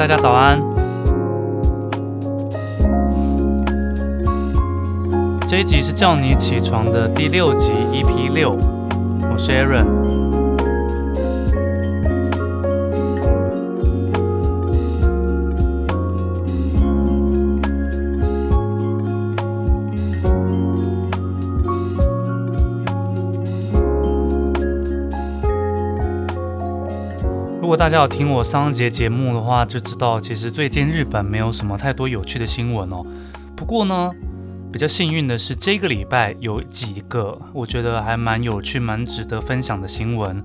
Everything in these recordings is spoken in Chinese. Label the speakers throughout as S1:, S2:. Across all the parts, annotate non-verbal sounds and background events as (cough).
S1: 大家早安。这一集是叫你起床的第六集，EP 六，我是 Aaron。大家有听我上一节节目的话，就知道其实最近日本没有什么太多有趣的新闻哦。不过呢，比较幸运的是，这个礼拜有几个我觉得还蛮有趣、蛮值得分享的新闻，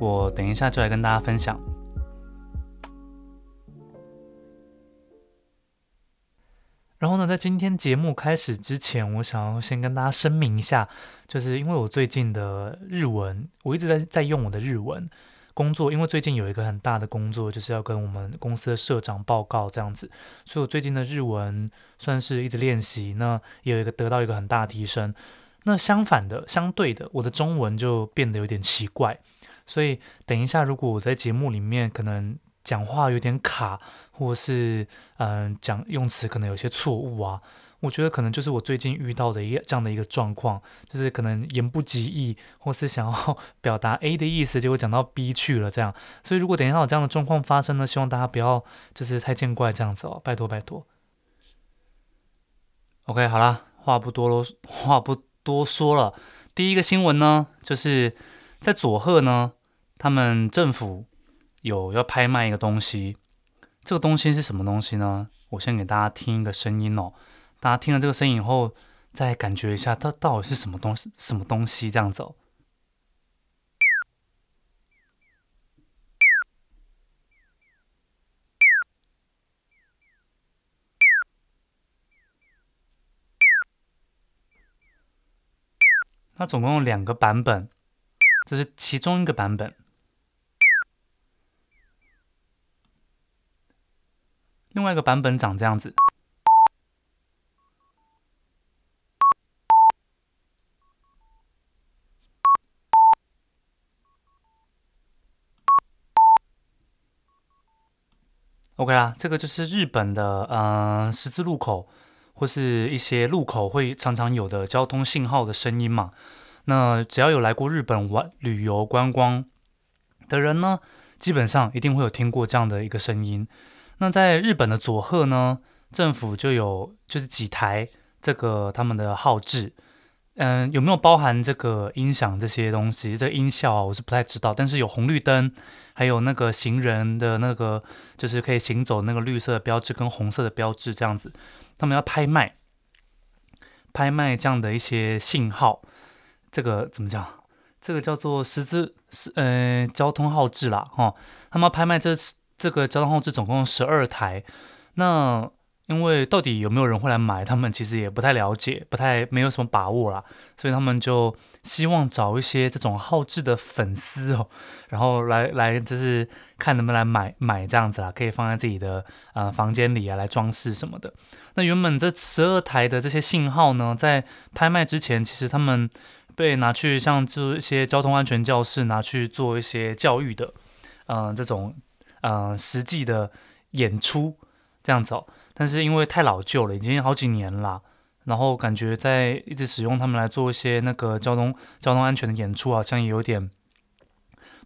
S1: 我等一下就来跟大家分享。然后呢，在今天节目开始之前，我想要先跟大家声明一下，就是因为我最近的日文，我一直在在用我的日文。工作，因为最近有一个很大的工作，就是要跟我们公司的社长报告这样子，所以我最近的日文算是一直练习，那也有一个得到一个很大的提升。那相反的，相对的，我的中文就变得有点奇怪，所以等一下，如果我在节目里面可能讲话有点卡，或是嗯、讲用词可能有些错误啊。我觉得可能就是我最近遇到的一个这样的一个状况，就是可能言不及义，或是想要 (laughs) 表达 A 的意思，结果讲到 B 去了这样。所以如果等一下有这样的状况发生呢，希望大家不要就是太见怪这样子哦，拜托拜托。OK，好啦，话不多啰，(laughs) 话不多说了。第一个新闻呢，就是在佐贺呢，他们政府有要拍卖一个东西，这个东西是什么东西呢？我先给大家听一个声音哦。大家听了这个声音以后，再感觉一下它到底是什么东西，什么东西这样子哦。它总共有两个版本，这是其中一个版本。另外一个版本长这样子。OK 啦，这个就是日本的嗯、呃、十字路口或是一些路口会常常有的交通信号的声音嘛。那只要有来过日本玩旅游观光的人呢，基本上一定会有听过这样的一个声音。那在日本的佐贺呢，政府就有就是几台这个他们的号志。嗯，有没有包含这个音响这些东西？这音效啊，我是不太知道。但是有红绿灯，还有那个行人的那个，就是可以行走那个绿色标志跟红色的标志这样子。他们要拍卖，拍卖这样的一些信号。这个怎么讲？这个叫做十字是呃交通号志啦，哈、哦。他们拍卖这这个交通号志总共十二台。那因为到底有没有人会来买，他们其实也不太了解，不太没有什么把握啦，所以他们就希望找一些这种好质的粉丝哦，然后来来就是看能不能来买买这样子啦，可以放在自己的呃房间里啊来装饰什么的。那原本这十二台的这些信号呢，在拍卖之前，其实他们被拿去像做一些交通安全教室拿去做一些教育的，嗯、这种嗯、实际的演出这样子哦。但是因为太老旧了，已经好几年了，然后感觉在一直使用它们来做一些那个交通交通安全的演出，好像也有点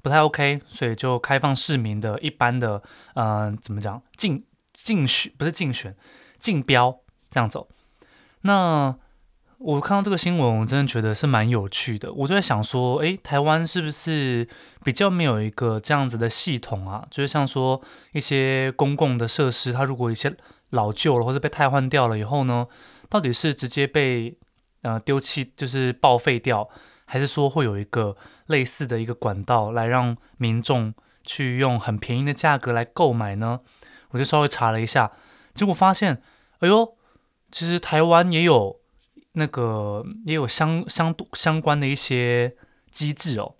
S1: 不太 OK，所以就开放市民的一般的，嗯、怎么讲竞竞选不是竞选竞标这样走。那我看到这个新闻，我真的觉得是蛮有趣的。我就在想说，诶，台湾是不是比较没有一个这样子的系统啊？就是像说一些公共的设施，它如果一些老旧了，或者被汰换掉了以后呢，到底是直接被呃丢弃，就是报废掉，还是说会有一个类似的一个管道来让民众去用很便宜的价格来购买呢？我就稍微查了一下，结果发现，哎呦，其实台湾也有那个也有相相相关的一些机制哦。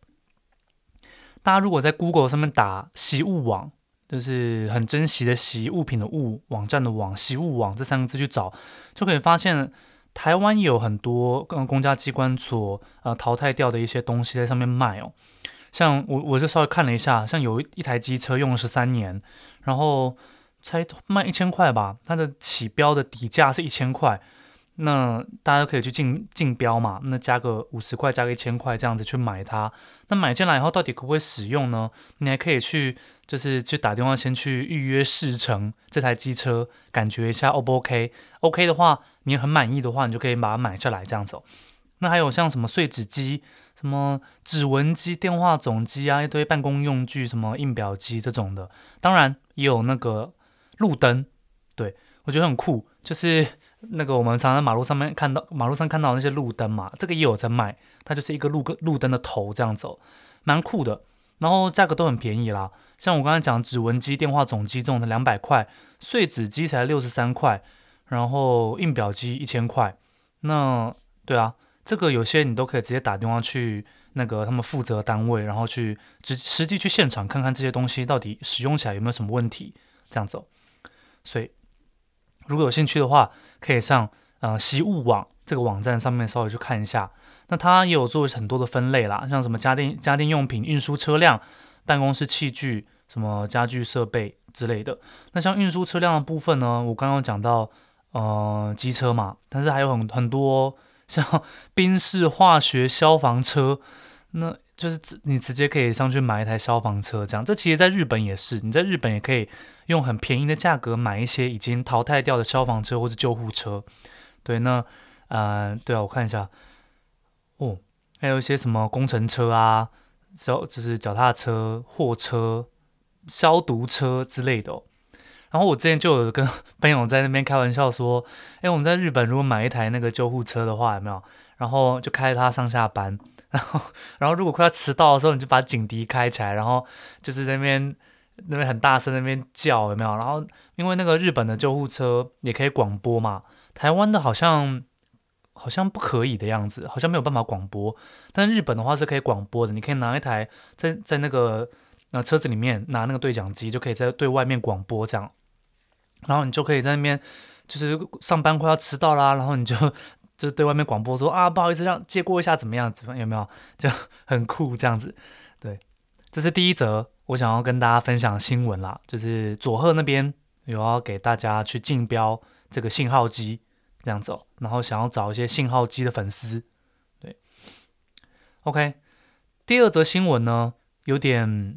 S1: 大家如果在 Google 上面打“惜物网”。就是很珍惜的惜物品的物，网站的网，惜物网这三个字去找，就可以发现台湾有很多跟公家机关所呃淘汰掉的一些东西在上面卖哦。像我我就稍微看了一下，像有一台机车用了十三年，然后才卖一千块吧，它的起标的底价是一千块。那大家都可以去竞竞标嘛，那加个五十块，加个一千块这样子去买它。那买进来以后，到底可不可以使用呢？你还可以去，就是去打电话先去预约试乘这台机车，感觉一下 O 不 OK？OK 的话，你很满意的话，你就可以把它买下来这样子。那还有像什么碎纸机、什么指纹机、电话总机啊，一堆办公用具，什么印表机这种的。当然也有那个路灯，对，我觉得很酷，就是。那个我们常常在马路上面看到，马路上看到那些路灯嘛，这个也有在卖，它就是一个路个路灯的头这样走，蛮酷的。然后价格都很便宜啦，像我刚才讲指纹机、电话总机这种的两百块，碎纸机才六十三块，然后印表机一千块。那对啊，这个有些你都可以直接打电话去那个他们负责单位，然后去实实际去现场看看这些东西到底使用起来有没有什么问题，这样走。所以。如果有兴趣的话，可以上呃习物网这个网站上面稍微去看一下。那它也有做很多的分类啦，像什么家电、家电用品、运输车辆、办公室器具、什么家具设备之类的。那像运输车辆的部分呢，我刚刚讲到呃机车嘛，但是还有很很多像 (laughs) 宾士化学消防车，那。就是你直接可以上去买一台消防车，这样。这其实在日本也是，你在日本也可以用很便宜的价格买一些已经淘汰掉的消防车或者救护车。对，那呃，对啊，我看一下，还有一些什么工程车啊，消就是脚踏车、货车、消毒车之类的。然后我之前就有跟 (laughs) 朋友在那边开玩笑说，哎，我们在日本如果买一台那个救护车的话，有没有？然后就开着它上下班。(laughs) 然后，然后如果快要迟到的时候，你就把警笛开起来，然后就是那边那边很大声那边叫，有没有？然后因为那个日本的救护车也可以广播嘛，台湾的好像好像不可以的样子，好像没有办法广播。但日本的话是可以广播的，你可以拿一台在在那个那车子里面拿那个对讲机，就可以在对外面广播这样。然后你就可以在那边就是上班快要迟到啦，然后你就。就对外面广播说啊，不好意思，让借过一下怎么样？怎么有没有？就很酷这样子。对，这是第一则我想要跟大家分享新闻啦，就是佐贺那边有要给大家去竞标这个信号机这样子哦，然后想要找一些信号机的粉丝。对，OK，第二则新闻呢，有点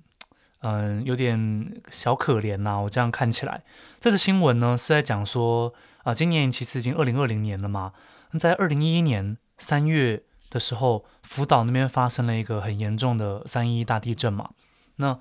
S1: 嗯，有点小可怜呐。我这样看起来，这则新闻呢是在讲说啊，今年其实已经二零二零年了嘛。在二零一一年三月的时候，福岛那边发生了一个很严重的三一大地震嘛。那，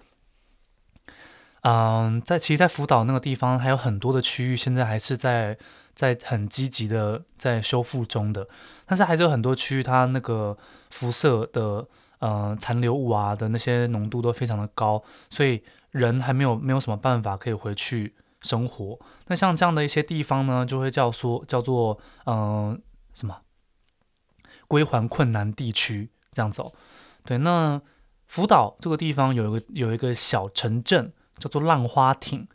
S1: 嗯，在其实，在福岛那个地方还有很多的区域，现在还是在在很积极的在修复中的。但是还是有很多区域，它那个辐射的呃残留物啊的那些浓度都非常的高，所以人还没有没有什么办法可以回去生活。那像这样的一些地方呢，就会叫说叫做嗯。什么？归还困难地区这样走，对。那福岛这个地方有一个有一个小城镇叫做浪花町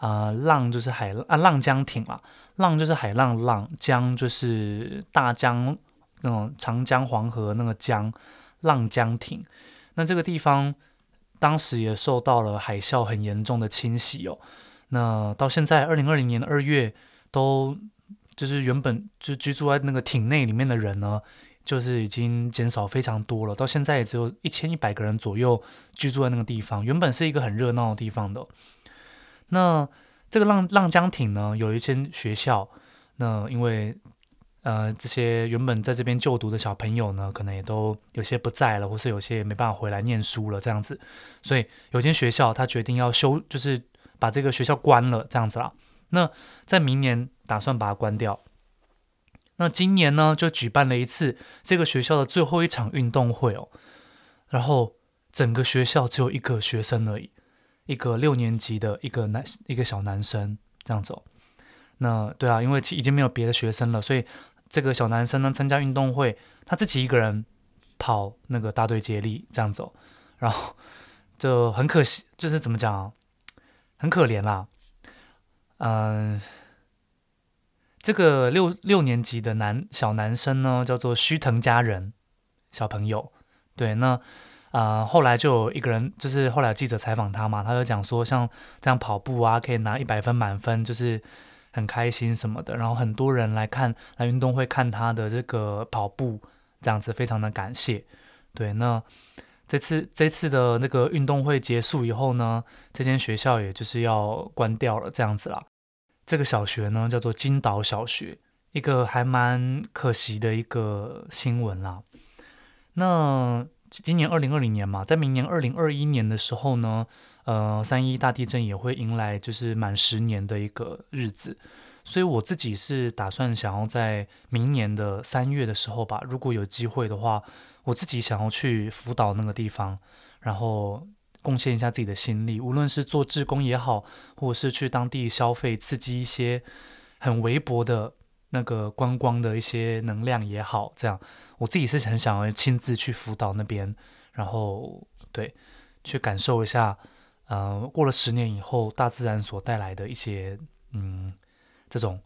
S1: 啊、浪就是海啊，浪江町啦，浪就是海浪浪，江就是大江那种长江黄河那个江，浪江町。那这个地方当时也受到了海啸很严重的侵袭哦。那到现在二零二零年的二月都。就是原本就居住在那个艇内里面的人呢，就是已经减少非常多了，到现在也只有一千一百个人左右居住在那个地方。原本是一个很热闹的地方的。那这个浪浪江町呢，有一间学校，那因为呃这些原本在这边就读的小朋友呢，可能也都有些不在了，或是有些也没办法回来念书了这样子，所以有间学校他决定要修，就是把这个学校关了这样子啦。那在明年打算把它关掉。那今年呢，就举办了一次这个学校的最后一场运动会哦。然后整个学校只有一个学生而已，一个六年级的一个男一个小男生这样走。那对啊，因为已经没有别的学生了，所以这个小男生呢参加运动会，他自己一个人跑那个大队接力这样走。然后就很可惜，就是怎么讲啊，很可怜啦。嗯、这个六六年级的男小男生呢，叫做须藤佳人小朋友。对，那呃，后来就有一个人，就是后来记者采访他嘛，他就讲说，像这样跑步啊，可以拿一百分满分，就是很开心什么的。然后很多人来看来运动会看他的这个跑步，这样子非常的感谢。对，那这次这次的那个运动会结束以后呢，这间学校也就是要关掉了，这样子啦。这个小学呢叫做金岛小学，一个还蛮可惜的一个新闻啦。那。今年二零二零年嘛，在明年二零二一年的时候呢，呃，三一大地震也会迎来就是满十年的一个日子，所以我自己是打算想要在明年的三月的时候吧，如果有机会的话，我自己想要去福岛那个地方，然后贡献一下自己的心力，无论是做志工也好，或者是去当地消费，刺激一些很微薄的。那个观光的一些能量也好，这样我自己是很想要亲自去福岛那边，然后对，去感受一下，呃，过了十年以后，大自然所带来的一些，嗯，这种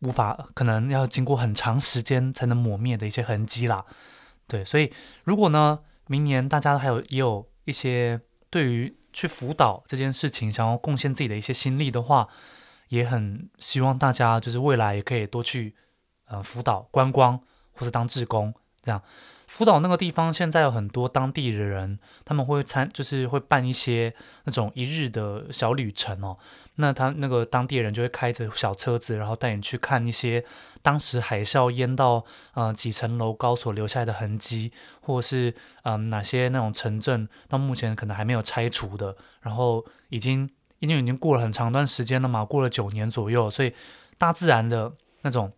S1: 无法可能要经过很长时间才能抹灭的一些痕迹啦。对，所以如果呢，明年大家还有也有一些对于去福岛这件事情想要贡献自己的一些心力的话，也很希望大家就是未来也可以多去呃福岛观光，或是当志工这样。福岛那个地方现在有很多当地的人，他们会参就是会办一些那种一日的小旅程哦。那他那个当地人就会开着小车子，然后带你去看一些当时海啸淹到呃几层楼高所留下来的痕迹，或是嗯、哪些那种城镇到目前可能还没有拆除的，然后已经。因为已经过了很长一段时间了嘛，过了九年左右，所以大自然的那种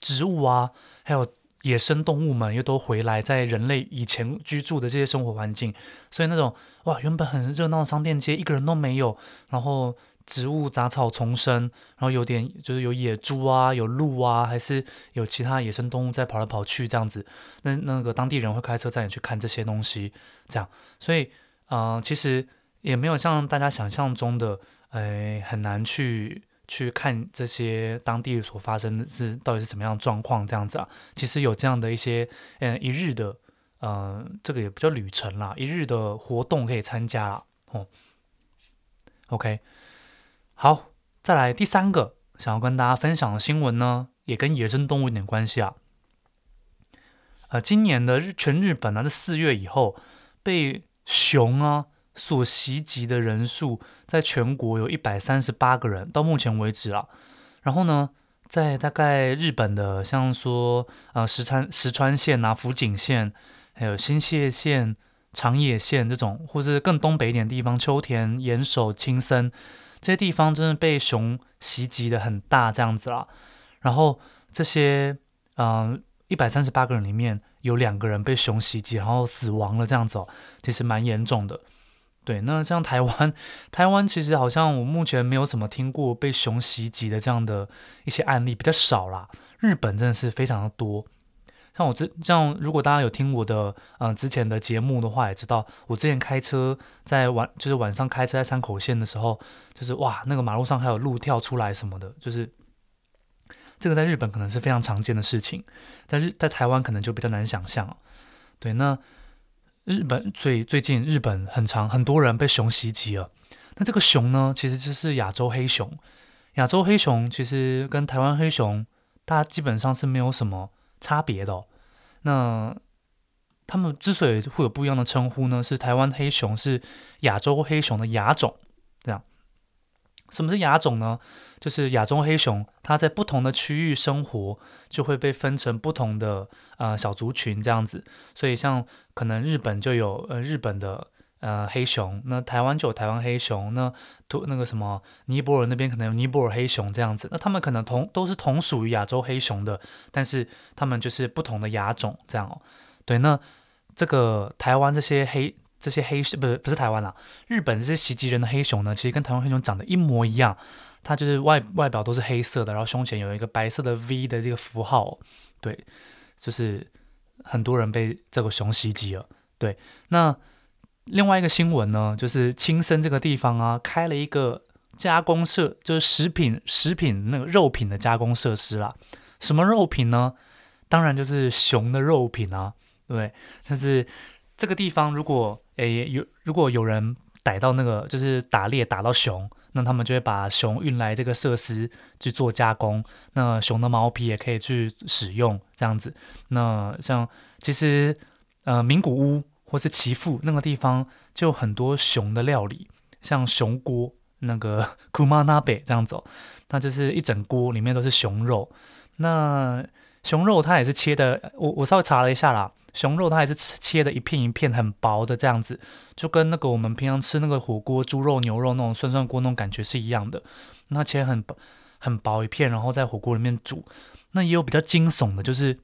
S1: 植物啊，还有野生动物们又都回来，在人类以前居住的这些生活环境，所以那种哇，原本很热闹的商店街一个人都没有，然后植物杂草丛生，然后有点就是有野猪啊，有鹿啊，还是有其他野生动物在跑来跑去这样子。那那个当地人会开车带你去看这些东西，这样，所以嗯、其实。也没有像大家想象中的，哎，很难去去看这些当地所发生的是到底是什么样的状况这样子啊。其实有这样的一些，嗯，一日的，嗯、这个也不叫旅程啦，一日的活动可以参加啦。哦，OK，好，再来第三个想要跟大家分享的新闻呢，也跟野生动物有点关系啊。呃，今年的日全日本呢，在四月以后被熊啊。所袭击的人数在全国有一百三十八个人，到目前为止啊。然后呢，在大概日本的，像说呃石川石川县啊、福井县，还有新泻县、长野县这种，或者是更东北一点地方，秋田、岩手、青森这些地方，真的被熊袭击的很大这样子啦。然后这些嗯一百三十八个人里面有两个人被熊袭击，然后死亡了这样子哦，其实蛮严重的。对，那像台湾，台湾其实好像我目前没有怎么听过被熊袭击的这样的一些案例，比较少啦。日本真的是非常的多。像我之像如果大家有听我的嗯、之前的节目的话，也知道我之前开车在晚就是晚上开车在山口县的时候，就是哇那个马路上还有鹿跳出来什么的，就是这个在日本可能是非常常见的事情，但是在台湾可能就比较难想象。对，那。日本最最近，日本很长很多人被熊袭击了。那这个熊呢，其实就是亚洲黑熊。亚洲黑熊其实跟台湾黑熊，它基本上是没有什么差别的。那他们之所以会有不一样的称呼呢，是台湾黑熊是亚洲黑熊的亚种，这样。什么是亚种呢？就是亚洲黑熊，它在不同的区域生活，就会被分成不同的呃小族群这样子。所以像可能日本就有呃日本的呃黑熊，那台湾就有台湾黑熊，那土那个什么尼泊尔那边可能有尼泊尔黑熊这样子。那他们可能同都是同属于亚洲黑熊的，但是他们就是不同的亚种这样哦。对，那这个台湾这些黑。这些黑熊不是不是台湾啦，日本这些袭击人的黑熊呢，其实跟台湾黑熊长得一模一样，它就是外外表都是黑色的，然后胸前有一个白色的 V 的这个符号，对，就是很多人被这个熊袭击了。对，那另外一个新闻呢，就是青森这个地方啊，开了一个加工设，就是食品食品那个肉品的加工设施啦。什么肉品呢？当然就是熊的肉品啊，对，但是。这个地方如果诶有如果有人逮到那个就是打猎打到熊，那他们就会把熊运来这个设施去做加工，那熊的毛皮也可以去使用这样子。那像其实呃名古屋或是岐阜那个地方就很多熊的料理，像熊锅那个 (laughs) kumanabe 这样子，那就是一整锅里面都是熊肉。那熊肉它也是切的，我我稍微查了一下啦，熊肉它也是切的一片一片很薄的这样子，就跟那个我们平常吃那个火锅猪肉牛肉那种涮涮锅那种感觉是一样的。那切很薄很薄一片，然后在火锅里面煮。那也有比较惊悚的，就是。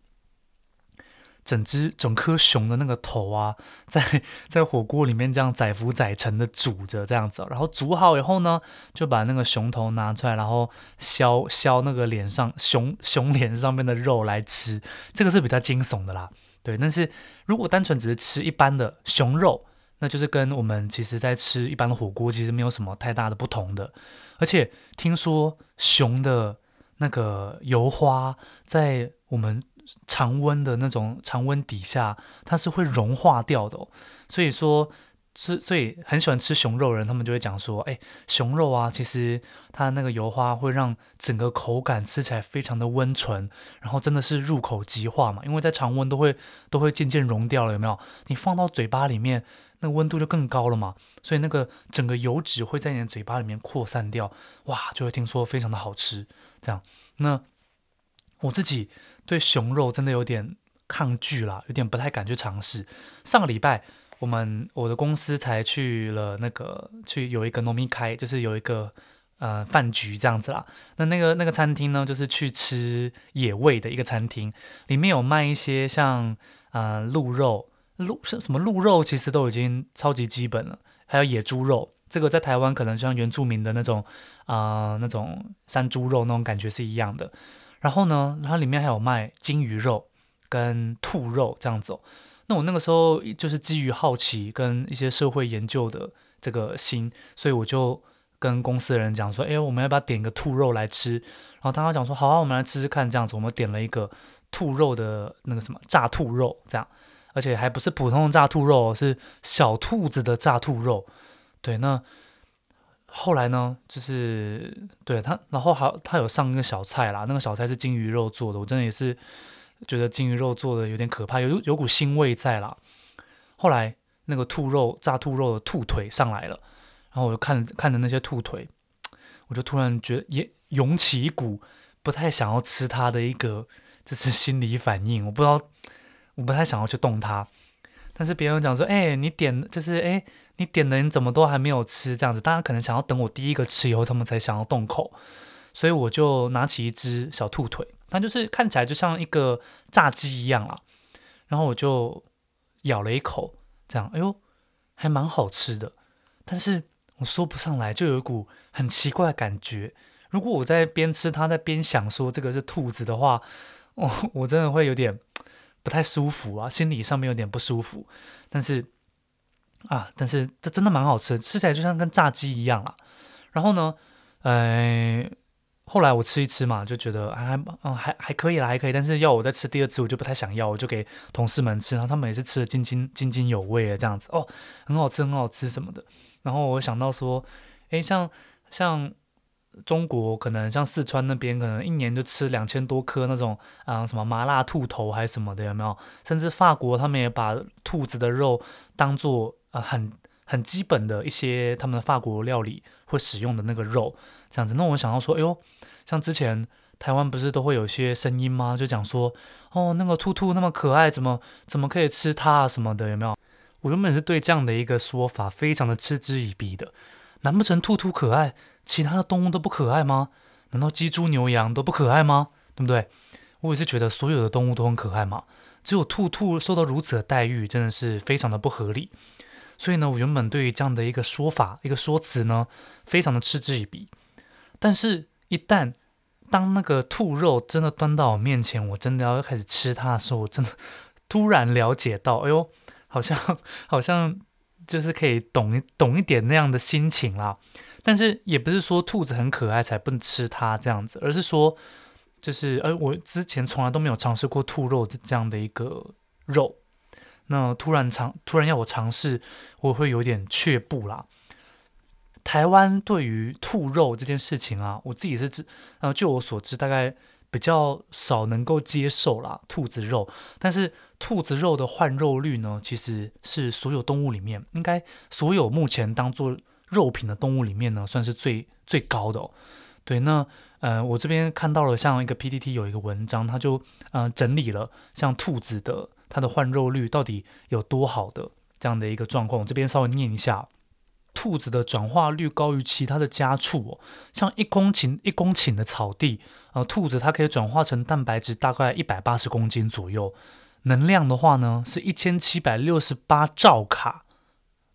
S1: 整只整颗熊的那个头啊，在在火锅里面这样载浮载沉的煮着这样子，然后煮好以后呢，就把那个熊头拿出来，然后削削那个脸上熊熊脸上面的肉来吃，这个是比较惊悚的啦。对，但是如果单纯只是吃一般的熊肉，那就是跟我们其实在吃一般的火锅其实没有什么太大的不同的。而且听说熊的那个油花在我们。常温的那种常温底下，它是会融化掉的。所以说，所所以很喜欢吃熊肉的人，他们就会讲说，哎，熊肉啊，其实它那个油花会让整个口感吃起来非常的温醇，然后真的是入口即化嘛。因为在常温都会都会渐渐融掉了，有没有？你放到嘴巴里面，那温度就更高了嘛。所以那个整个油脂会在你的嘴巴里面扩散掉，哇，就会听说非常的好吃。这样，那我自己。对熊肉真的有点抗拒啦，有点不太敢去尝试。上个礼拜，我们我的公司才去了那个去有一个农民开，就是有一个呃饭局这样子啦。那那个那个餐厅呢，就是去吃野味的一个餐厅，里面有卖一些像呃鹿肉、鹿是什么鹿肉，其实都已经超级基本了。还有野猪肉，这个在台湾可能像原住民的那种啊、那种山猪肉那种感觉是一样的。然后呢，它里面还有卖鲸鱼肉跟兔肉这样子哦。那我那个时候就是基于好奇跟一些社会研究的这个心，所以我就跟公司的人讲说：“哎，我们要不要点个兔肉来吃？”然后他讲说：“好啊，我们来吃吃看。”这样子，我们点了一个兔肉的那个什么炸兔肉，这样，而且还不是普通的炸兔肉，是小兔子的炸兔肉。对，那。后来呢，就是对他，然后还他有上一个小菜啦，那个小菜是鲸鱼肉做的，我真的也是觉得鲸鱼肉做的有点可怕，有有股腥味在啦。后来那个兔肉炸兔肉的兔腿上来了，然后我就看看着那些兔腿，我就突然觉得也涌起一股不太想要吃它的一个就是心理反应，我不知道，我不太想要去动它。但是别人讲说，哎，你点就是哎，你点的你怎么都还没有吃这样子？大家可能想要等我第一个吃以后，他们才想要动口。所以我就拿起一只小兔腿，它就是看起来就像一个炸鸡一样啊。然后我就咬了一口，这样，哎呦，还蛮好吃的。但是我说不上来，就有一股很奇怪的感觉。如果我在边吃它，在边想说这个是兔子的话，我 (laughs) 我真的会有点。不太舒服啊，心理上面有点不舒服，但是啊，但是这真的蛮好吃，吃起来就像跟炸鸡一样啊。然后呢，呃，后来我吃一吃嘛，就觉得还还嗯还还可以啦，还可以。但是要我再吃第二次，我就不太想要，我就给同事们吃，然后他们也是吃得津津津津有味的这样子哦，很好吃，很好吃什么的。然后我想到说，诶，像像。中国可能像四川那边，可能一年就吃两千多颗那种啊、嗯，什么麻辣兔头还是什么的，有没有？甚至法国他们也把兔子的肉当做啊、呃、很很基本的一些他们的法国料理会使用的那个肉，这样子。那我想到说，哎呦，像之前台湾不是都会有一些声音吗？就讲说，哦，那个兔兔那么可爱，怎么怎么可以吃它啊什么的，有没有？我原本是对这样的一个说法非常的嗤之以鼻的，难不成兔兔可爱？其他的动物都不可爱吗？难道鸡猪牛羊都不可爱吗？对不对？我也是觉得所有的动物都很可爱嘛，只有兔兔受到如此的待遇，真的是非常的不合理。所以呢，我原本对于这样的一个说法、一个说辞呢，非常的嗤之以鼻。但是，一旦当那个兔肉真的端到我面前，我真的要开始吃它的时候，我真的 (laughs) 突然了解到，哎呦，好像好像就是可以懂懂一点那样的心情啦。但是也不是说兔子很可爱才不能吃它这样子，而是说，就是，呃，我之前从来都没有尝试过兔肉这样的一个肉，那突然尝突然要我尝试，我会有点却步啦。台湾对于兔肉这件事情啊，我自己是知，呃，据我所知，大概比较少能够接受啦，兔子肉。但是兔子肉的换肉率呢，其实是所有动物里面，应该所有目前当做肉品的动物里面呢，算是最最高的哦。对，那呃，我这边看到了像一个 PTT 有一个文章，它就呃整理了像兔子的它的换肉率到底有多好的这样的一个状况，我这边稍微念一下。兔子的转化率高于其他的家畜哦，像一公顷一公顷的草地，呃，兔子它可以转化成蛋白质大概一百八十公斤左右，能量的话呢是一千七百六十八兆卡。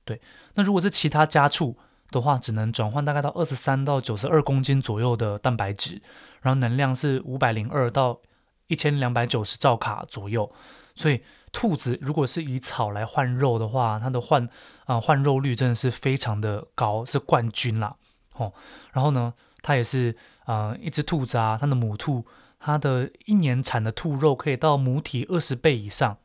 S1: 对，那如果是其他家畜的话，只能转换大概到二十三到九十二公斤左右的蛋白质，然后能量是五百零二到一千两百九十兆卡左右，所以。兔子如果是以草来换肉的话，它的换啊、换肉率真的是非常的高，是冠军啦。哦，然后呢，它也是啊、一只兔子啊，它的母兔，它的一年产的兔肉可以到母体二十倍以上。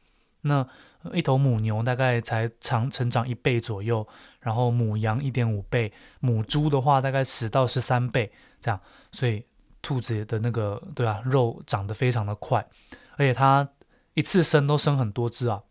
S1: 那一头母牛大概才长成长一倍左右，然后母羊一点五倍，母猪的话大概十到十三倍这样。所以兔子的那个对啊，肉长得非常的快，而且它。一次生都生很多只啊！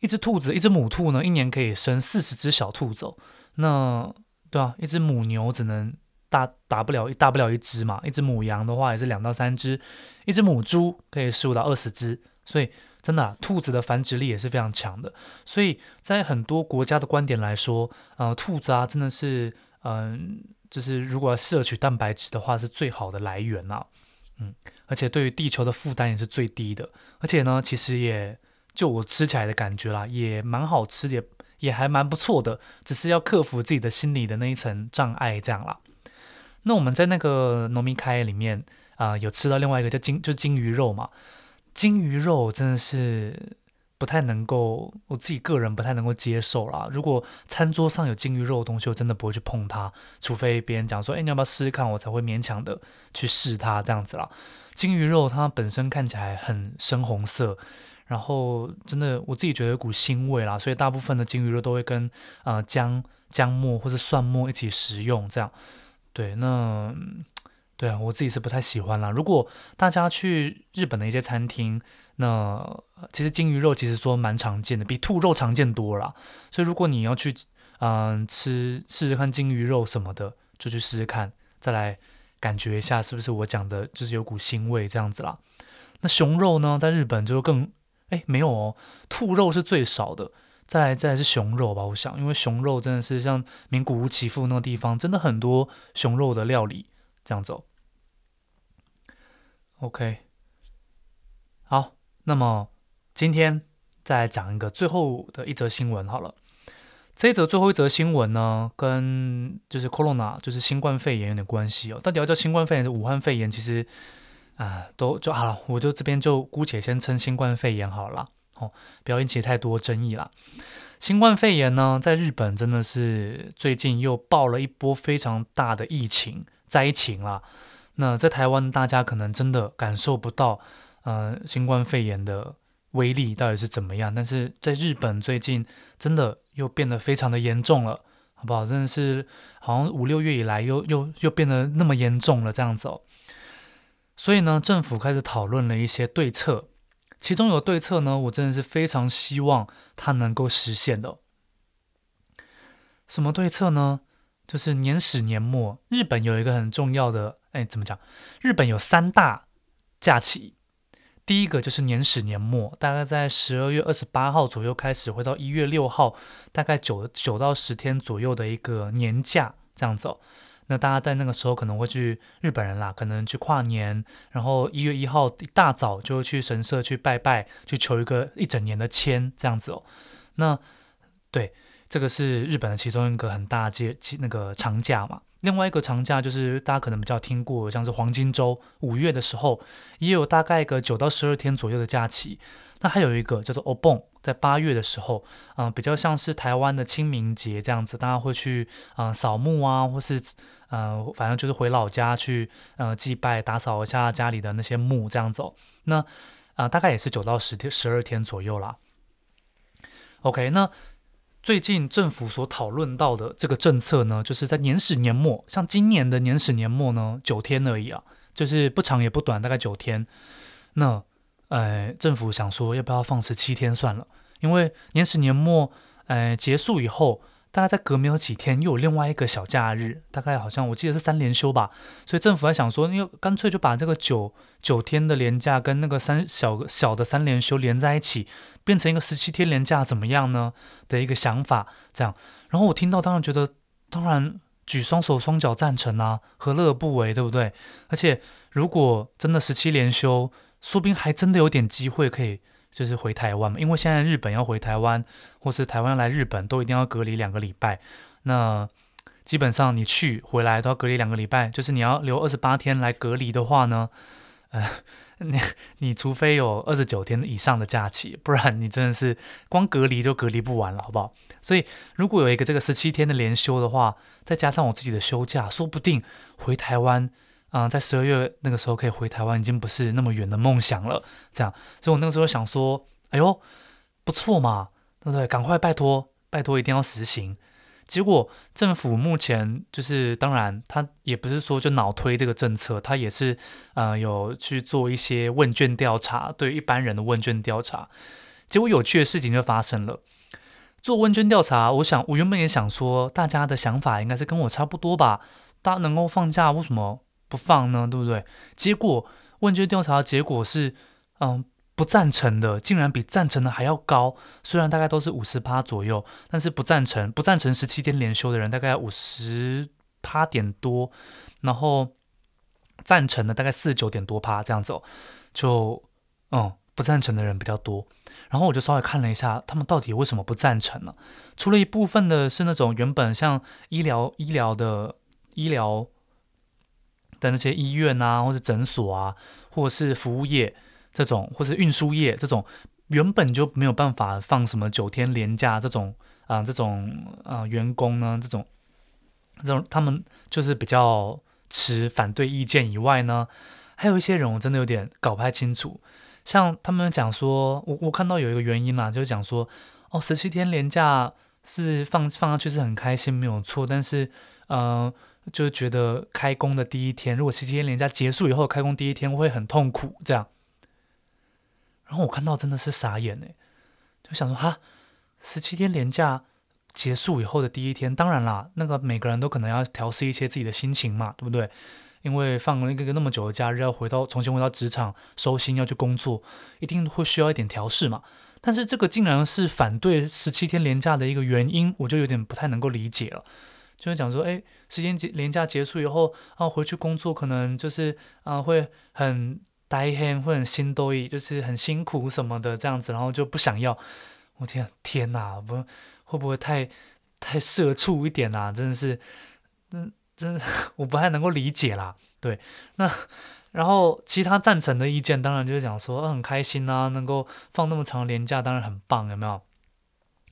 S1: 一只兔子，一只母兔呢，一年可以生四十只小兔子哦。那对啊，一只母牛只能大打不了一大不了一只嘛。一只母羊的话也是两到三只，一只母猪可以十五到二十只。所以真的，兔子的繁殖力也是非常强的。所以在很多国家的观点来说，呃，兔子啊，真的是嗯、就是如果摄取蛋白质的话，是最好的来源啊。嗯，而且对于地球的负担也是最低的，而且呢，其实也就我吃起来的感觉啦，也蛮好吃，也也还蛮不错的，只是要克服自己的心理的那一层障碍这样啦。那我们在那个农民开里面啊、有吃到另外一个叫金，就金鱼肉嘛，金鱼肉真的是。不太能够，我自己个人不太能够接受啦。如果餐桌上有金鱼肉的东西，我真的不会去碰它，除非别人讲说：“哎，你要不要试试看？”我才会勉强的去试它这样子啦。金鱼肉它本身看起来很深红色，然后真的我自己觉得有股腥味啦，所以大部分的金鱼肉都会跟呃姜姜末或者蒜末一起食用，这样。对，那对啊，我自己是不太喜欢啦。如果大家去日本的一些餐厅，那其实金鱼肉其实说蛮常见的，比兔肉常见多了。所以如果你要去嗯、吃试试看金鱼肉什么的，就去试试看，再来感觉一下是不是我讲的就是有股腥味这样子啦。那熊肉呢，在日本就更哎没有哦，兔肉是最少的，再来再来是熊肉吧，我想，因为熊肉真的是像名古屋岐阜那个地方，真的很多熊肉的料理这样子。OK，好。那么今天再来讲一个最后的一则新闻好了。这一则最后一则新闻呢，跟就是 Corona，就是新冠肺炎有点关系哦。到底要叫新冠肺炎还是武汉肺炎？其实啊，都就好了。我就这边就姑且先称新冠肺炎好了，哦，不要引起太多争议啦。新冠肺炎呢，在日本真的是最近又爆了一波非常大的疫情灾情啦。那在台湾，大家可能真的感受不到。呃，新冠肺炎的威力到底是怎么样？但是在日本最近真的又变得非常的严重了，好不好？真的是好像五六月以来又又又变得那么严重了这样子哦。所以呢，政府开始讨论了一些对策，其中有对策呢，我真的是非常希望它能够实现的。什么对策呢？就是年始年末，日本有一个很重要的，哎，怎么讲？日本有三大假期。第一个就是年始年末，大概在十二月二十八号左右开始，会到一月六号，大概九九到十天左右的一个年假这样子哦。那大家在那个时候可能会去日本人啦，可能去跨年，然后一月一号一大早就去神社去拜拜，去求一个一整年的签这样子哦。那对，这个是日本的其中一个很大节那个长假嘛。另外一个长假就是大家可能比较听过，像是黄金周，五月的时候也有大概个九到十二天左右的假期。那还有一个叫做 Obon，在八月的时候，嗯、比较像是台湾的清明节这样子，大家会去嗯、扫墓啊，或是嗯、反正就是回老家去呃祭拜，打扫一下家里的那些墓这样子。那啊、大概也是九到十天、十二天左右啦。OK，那最近政府所讨论到的这个政策呢，就是在年始年末，像今年的年始年末呢，九天而已啊，就是不长也不短，大概九天。那呃，政府想说要不要放十七天算了，因为年始年末呃结束以后。大概在隔没有几天，又有另外一个小假日，大概好像我记得是三连休吧。所以政府在想说，因为干脆就把这个九九天的连假跟那个三小小的三连休连在一起，变成一个十七天连假，怎么样呢？的一个想法，这样。然后我听到，当然觉得，当然举双手双脚赞成啊，何乐而不为，对不对？而且如果真的十七连休，说不定还真的有点机会可以。就是回台湾嘛，因为现在日本要回台湾，或是台湾来日本，都一定要隔离两个礼拜。那基本上你去回来都要隔离两个礼拜，就是你要留二十八天来隔离的话呢，呃，你你除非有二十九天以上的假期，不然你真的是光隔离就隔离不完了，好不好？所以如果有一个这个十七天的连休的话，再加上我自己的休假，说不定回台湾。啊、在十二月那个时候可以回台湾，已经不是那么远的梦想了。这样，所以我那个时候想说，哎呦，不错嘛，对不对？赶快拜托，拜托，一定要实行。结果政府目前就是，当然他也不是说就脑推这个政策，他也是呃有去做一些问卷调查，对一般人的问卷调查。结果有趣的事情就发生了，做问卷调查，我想我原本也想说，大家的想法应该是跟我差不多吧，大家能够放假，为什么？不放呢，对不对？结果问卷调查的结果是，嗯，不赞成的竟然比赞成的还要高。虽然大概都是五十趴左右，但是不赞成不赞成十七天连休的人大概五十趴点多，然后赞成的大概四十九点多趴这样子哦。就嗯，不赞成的人比较多。然后我就稍微看了一下，他们到底为什么不赞成呢？除了一部分的是那种原本像医疗医疗的医疗。的那些医院啊，或者诊所啊，或者是服务业这种，或者是运输业这种，原本就没有办法放什么九天连假这种啊、这种啊、呃、员工呢，这种这种他们就是比较持反对意见以外呢，还有一些人我真的有点搞不太清楚，像他们讲说，我我看到有一个原因啦，就是讲说，哦，十七天连假是放放上去是很开心没有错，但是嗯。呃就觉得开工的第一天，如果十七天连假结束以后开工第一天会很痛苦，这样。然后我看到真的是傻眼哎，就想说哈，十七天连假结束以后的第一天，当然啦，那个每个人都可能要调试一些自己的心情嘛，对不对？因为放了一个那么久的假日，要回到重新回到职场收心要去工作，一定会需要一点调试嘛。但是这个竟然是反对十七天连假的一个原因，我就有点不太能够理解了。就是讲说，哎，时间节连假结束以后，然后回去工作，可能就是啊，会很呆黑，会很心多意，就是很辛苦什么的这样子，然后就不想要。我天，天哪，不会不会太太社畜一点啊？真的是，真真我不太能够理解啦。对，那然后其他赞成的意见，当然就是讲说，啊，很开心啊，能够放那么长的连假，当然很棒，有没有？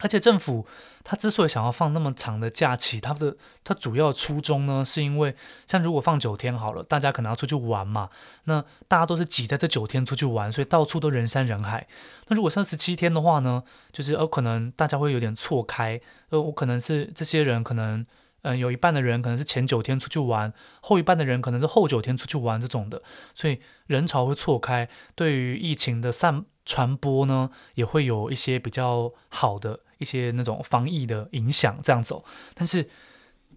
S1: 而且政府他之所以想要放那么长的假期，他的他主要初衷呢，是因为像如果放九天好了，大家可能要出去玩嘛，那大家都是挤在这九天出去玩，所以到处都人山人海。那如果像十七天的话呢，就是呃可能大家会有点错开，呃我可能是这些人可能嗯、有一半的人可能是前九天出去玩，后一半的人可能是后九天出去玩这种的，所以人潮会错开，对于疫情的散传播呢也会有一些比较好的。一些那种防疫的影响这样走，但是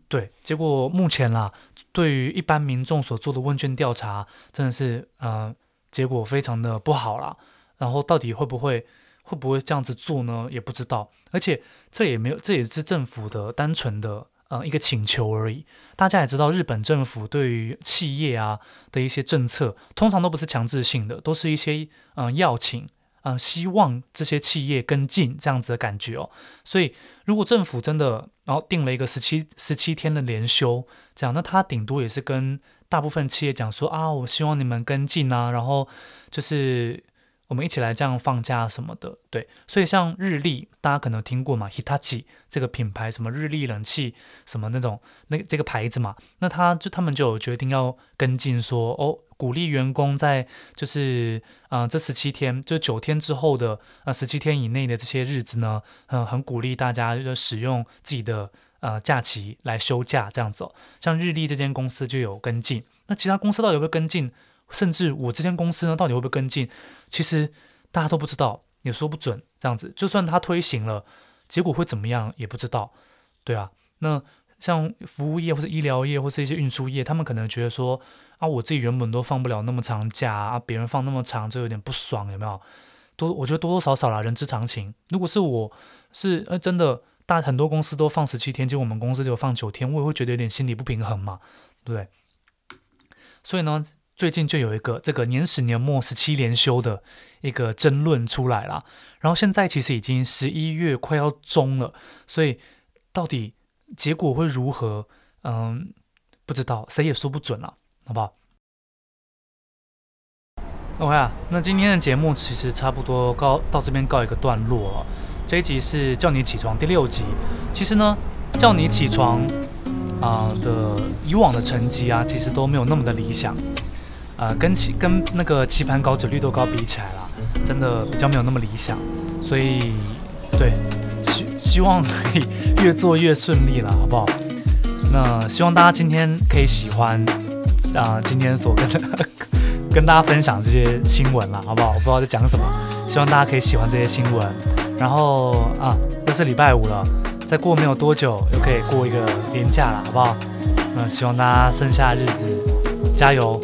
S1: 对结果目前啦，对于一般民众所做的问卷调查，真的是呃结果非常的不好啦。然后到底会不会会不会这样子做呢？也不知道。而且这也没有，这也是政府的单纯的呃一个请求而已。大家也知道，日本政府对于企业啊的一些政策，通常都不是强制性的，都是一些嗯、呃、邀请。嗯、希望这些企业跟进这样子的感觉哦。所以，如果政府真的然后定了一个十七十七天的连休，这样，那他顶多也是跟大部分企业讲说啊，我希望你们跟进啊，然后就是我们一起来这样放假什么的，对，所以像日立，大家可能听过嘛，Hitachi 这个品牌，什么日立冷气，什么那种那这个牌子嘛，那他就他们就有决定要跟进说，哦，鼓励员工在就是啊、这十七天，就九天之后的啊十七天以内的这些日子呢，嗯很鼓励大家就使用自己的呃假期来休假这样子哦，像日立这间公司就有跟进，那其他公司到底有没有跟进？甚至我这间公司呢，到底会不会跟进？其实大家都不知道，也说不准。这样子，就算他推行了，结果会怎么样也不知道。对啊，那像服务业或者医疗业或是一些运输业，他们可能觉得说啊，我自己原本都放不了那么长假啊，别人放那么长，就有点不爽，有没有？多，我觉得多多少少啦，人之常情。如果是我是呃真的大很多公司都放十七天，结果我们公司只有放九天，我也会觉得有点心理不平衡嘛，对？所以呢。最近就有一个这个年始年末十七连休的一个争论出来了，然后现在其实已经十一月快要终了，所以到底结果会如何？嗯，不知道，谁也说不准了，好不好？OK 啊，那今天的节目其实差不多告到这边告一个段落了。这一集是叫你起床第六集，其实呢，叫你起床啊、的以往的成绩啊，其实都没有那么的理想。呃，跟棋跟那个棋盘稿纸绿豆糕比起来啦，真的比较没有那么理想，所以对，希希望可以越做越顺利了，好不好？那希望大家今天可以喜欢啊、今天所跟跟大家分享这些新闻了，好不好？我不知道在讲什么，希望大家可以喜欢这些新闻。然后啊，又是礼拜五了，再过没有多久又可以过一个年假了，好不好？那希望大家剩下的日子加油。